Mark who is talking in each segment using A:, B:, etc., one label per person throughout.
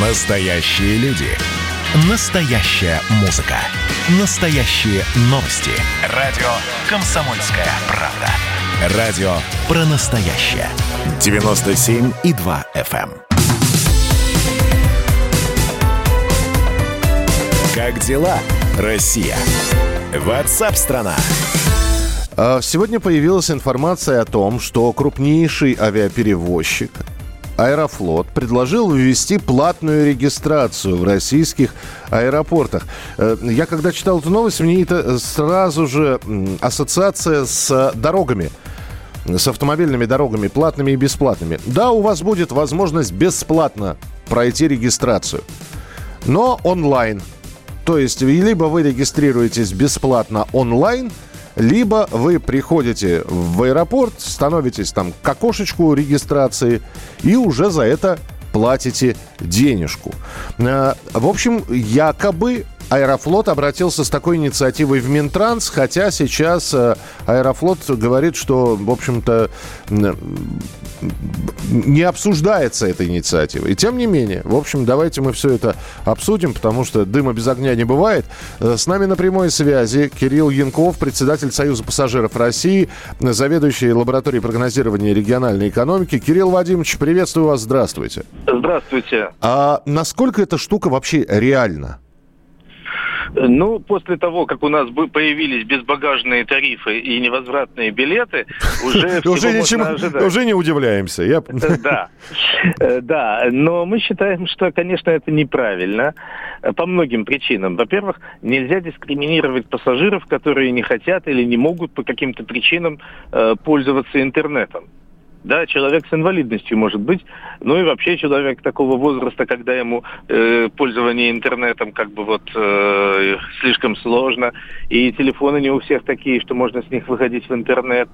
A: Настоящие люди. Настоящая музыка. Настоящие новости. Радио «Комсомольская правда». Радио про настоящее. 97,2 FM. эм. Как дела, Россия? Ватсап-страна!
B: А, Сегодня появилась информация о том, что крупнейший авиаперевозчик Аэрофлот предложил ввести платную регистрацию в российских аэропортах. Э, Я когда читал эту новость, мне это сразу же ассоциация с дорогами с автомобильными дорогами, платными и бесплатными. Да, у вас будет возможность бесплатно пройти регистрацию, но онлайн. То есть либо вы регистрируетесь бесплатно онлайн, либо вы приходите в аэропорт, становитесь там к окошечку регистрации и уже за это платите денежку. Э, В общем, якобы Аэрофлот обратился с такой инициативой в Минтранс, хотя сейчас э, Аэрофлот говорит, что, в общем-то, не обсуждается эта инициатива. И тем не менее, в общем, давайте мы все это обсудим, потому что дыма без огня не бывает. Э, С нами на прямой связи Кирилл Янков, председатель Союза пассажиров России, заведующий лабораторией прогнозирования региональной экономики. Кирилл Вадимович, приветствую вас, здравствуйте.
C: Здравствуйте.
B: А насколько эта штука вообще реальна?
C: Ну, после того, как у нас появились безбагажные тарифы и невозвратные билеты, уже всего
B: Уже, не удивляемся. Я...
C: Э, Да, Э, да, но мы считаем, что, конечно, это неправильно э, по многим причинам. Во-первых, нельзя дискриминировать пассажиров, которые не хотят или не могут по каким-то причинам пользоваться интернетом. Да, человек с инвалидностью может быть, ну и вообще человек такого возраста, когда ему э, пользование интернетом как бы вот э, слишком сложно, и телефоны не у всех такие, что можно с них выходить в интернет,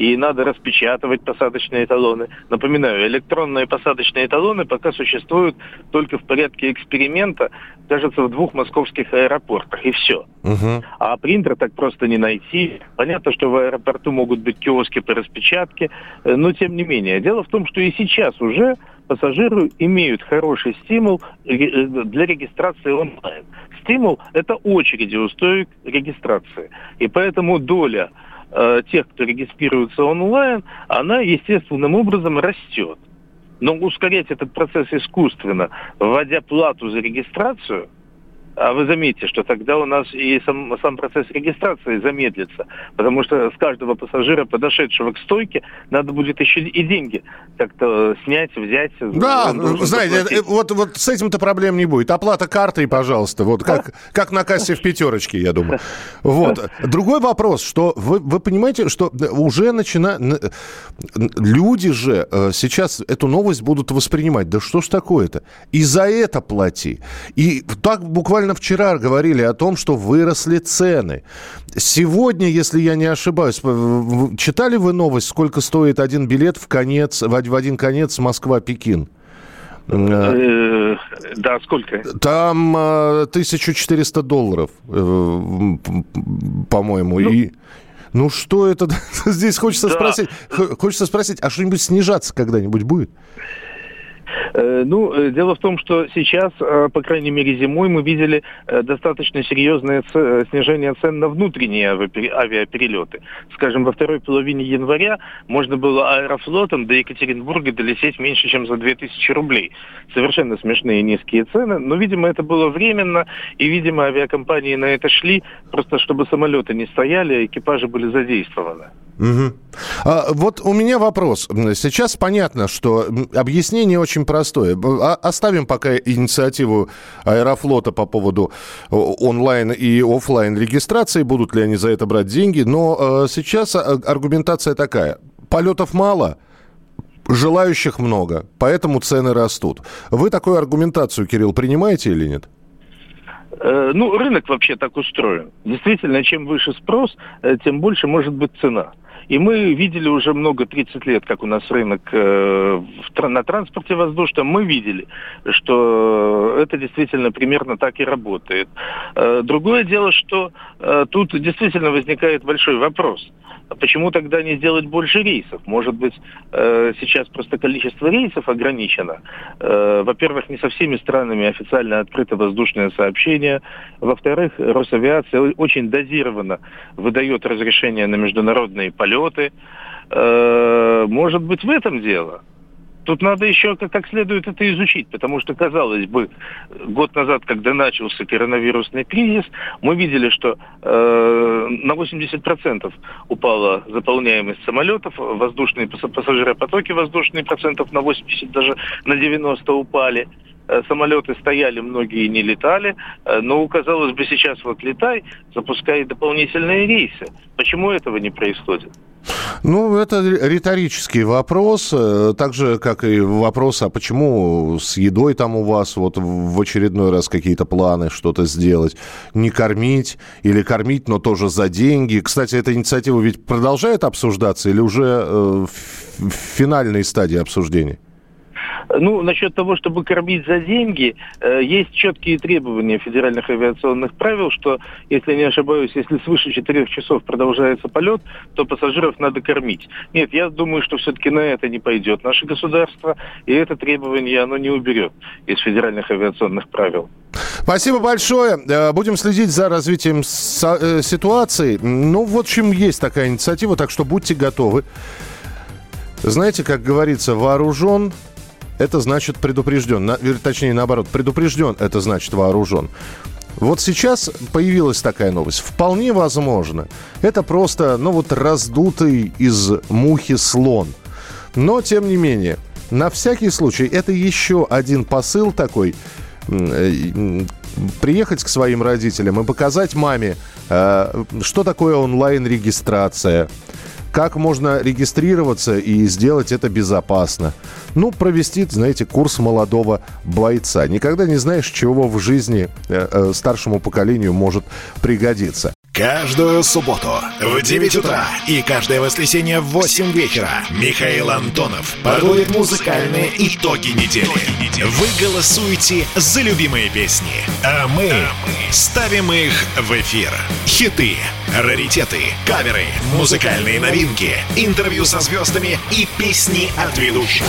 C: и надо распечатывать посадочные талоны. Напоминаю, электронные посадочные талоны пока существуют только в порядке эксперимента, кажется, в двух московских аэропортах, и все.
B: Мгм.
C: А принтер так просто не найти. Понятно, что в аэропорту могут быть киоски по распечатке, э, но тем не менее. Дело в том, что и сейчас уже пассажиры имеют хороший стимул э, для регистрации онлайн. Стимул – это очереди у стоек регистрации. И поэтому доля э, тех, кто регистрируется онлайн, она естественным образом растет. Но ускорять этот процесс искусственно, вводя плату за регистрацию – а вы заметите, что тогда у нас и сам, сам процесс регистрации замедлится, потому что с каждого пассажира, подошедшего к стойке, надо будет еще и деньги как-то снять, взять.
B: Да, знаете,
C: заплатить.
B: вот, вот с этим-то проблем не будет. Оплата картой, пожалуйста, вот как, как на кассе в пятерочке, я думаю. Вот. Другой вопрос, что вы, вы понимаете, что уже начинают... Люди же э, сейчас эту новость будут воспринимать. Да что ж такое-то? И за это плати. И так буквально вчера говорили о том, что выросли цены. Сегодня, если я не ошибаюсь, читали вы новость, сколько стоит один билет в конец, в один конец Москва-Пекин? Э,
C: Э, Да, сколько?
B: Там э, 1400 долларов, э, м, по-моему. И ну что это? Здесь хочется
C: Да.
B: спросить, хочется спросить, а что-нибудь снижаться когда-нибудь будет?
C: Э, Ну, э, дело в том, что сейчас, э, по крайней мере, зимой мы видели достаточно серьезное снижение цен на внутренние авиапере- авиаперелеты. Скажем, во второй половине января можно было аэрофлотом до Екатеринбурга долететь меньше, чем за 2000 рублей. Совершенно смешные низкие цены, но, видимо, это было временно, и, видимо, авиакомпании на это шли, просто чтобы самолеты не стояли, а экипажи были задействованы.
B: Мгм. А, вот у меня вопрос. Сейчас понятно, что объяснение очень простое. А- Оставим пока инициативу Аэрофлота по поводу онлайн и офлайн регистрации, будут ли они за это брать деньги. Но э, сейчас а, аргументация такая. Полетов мало, желающих много, поэтому цены растут. Вы такую аргументацию, Кирилл, принимаете или нет?
C: Э, Ну, рынок вообще так устроен. Действительно, чем выше спрос, э, тем больше может быть цена. И мы видели уже много, 30 лет, как у нас рынок э, на транспорте воздушном, мы видели, что это действительно примерно так и работает. Э, другое дело, что э, тут действительно возникает большой вопрос – а почему тогда не сделать больше рейсов? Может быть, э, сейчас просто количество рейсов ограничено. Э, во-первых, не со всеми странами официально открыто воздушное сообщение. Во-вторых, Росавиация очень дозированно выдает разрешение на международные полеты. Э, может быть, в этом дело? Тут надо еще как, следует это изучить, потому что, казалось бы, год назад, когда начался коронавирусный кризис, мы видели, что э, на 80% упала заполняемость самолетов, воздушные пассажиропотоки воздушные процентов на 80, даже на 90 упали самолеты стояли, многие не летали, э, но, казалось бы, сейчас вот летай, запускай дополнительные рейсы. Почему этого не происходит?
B: Ну, это риторический вопрос, э, так же, как и вопрос, а почему с едой там у вас вот в очередной раз какие-то планы что-то сделать, не кормить или кормить, но тоже за деньги. Кстати, эта инициатива ведь продолжает обсуждаться или уже э, в финальной стадии обсуждения?
C: Ну, насчет того, чтобы кормить за деньги, э, есть четкие требования федеральных авиационных правил, что, если не ошибаюсь, если свыше четырех часов продолжается полет, то пассажиров надо кормить. Нет, я думаю, что все-таки на это не пойдет наше государство, и это требование оно не уберет из федеральных авиационных правил.
B: Спасибо большое. Э, будем следить за развитием э, ситуации. Ну, в общем, есть такая инициатива, так что будьте готовы. Знаете, как говорится, вооружен, это значит предупрежден. На, точнее, наоборот, предупрежден, это значит вооружен. Вот сейчас появилась такая новость. Вполне возможно, это просто, ну вот, раздутый из мухи слон. Но, тем не менее, на всякий случай, это еще один посыл такой, э, приехать к своим родителям и показать маме, э, что такое онлайн-регистрация, как можно регистрироваться и сделать это безопасно. Ну, провести, знаете, курс молодого бойца. Никогда не знаешь, чего в жизни э, э, старшему поколению может пригодиться.
A: Каждую субботу в 9 утра и каждое воскресенье в 8 вечера Михаил Антонов подводит музыкальные итоги недели. Вы голосуете за любимые песни, а мы ставим их в эфир. Хиты, раритеты, каверы, музыкальные новинки, интервью со звездами и песни от ведущего.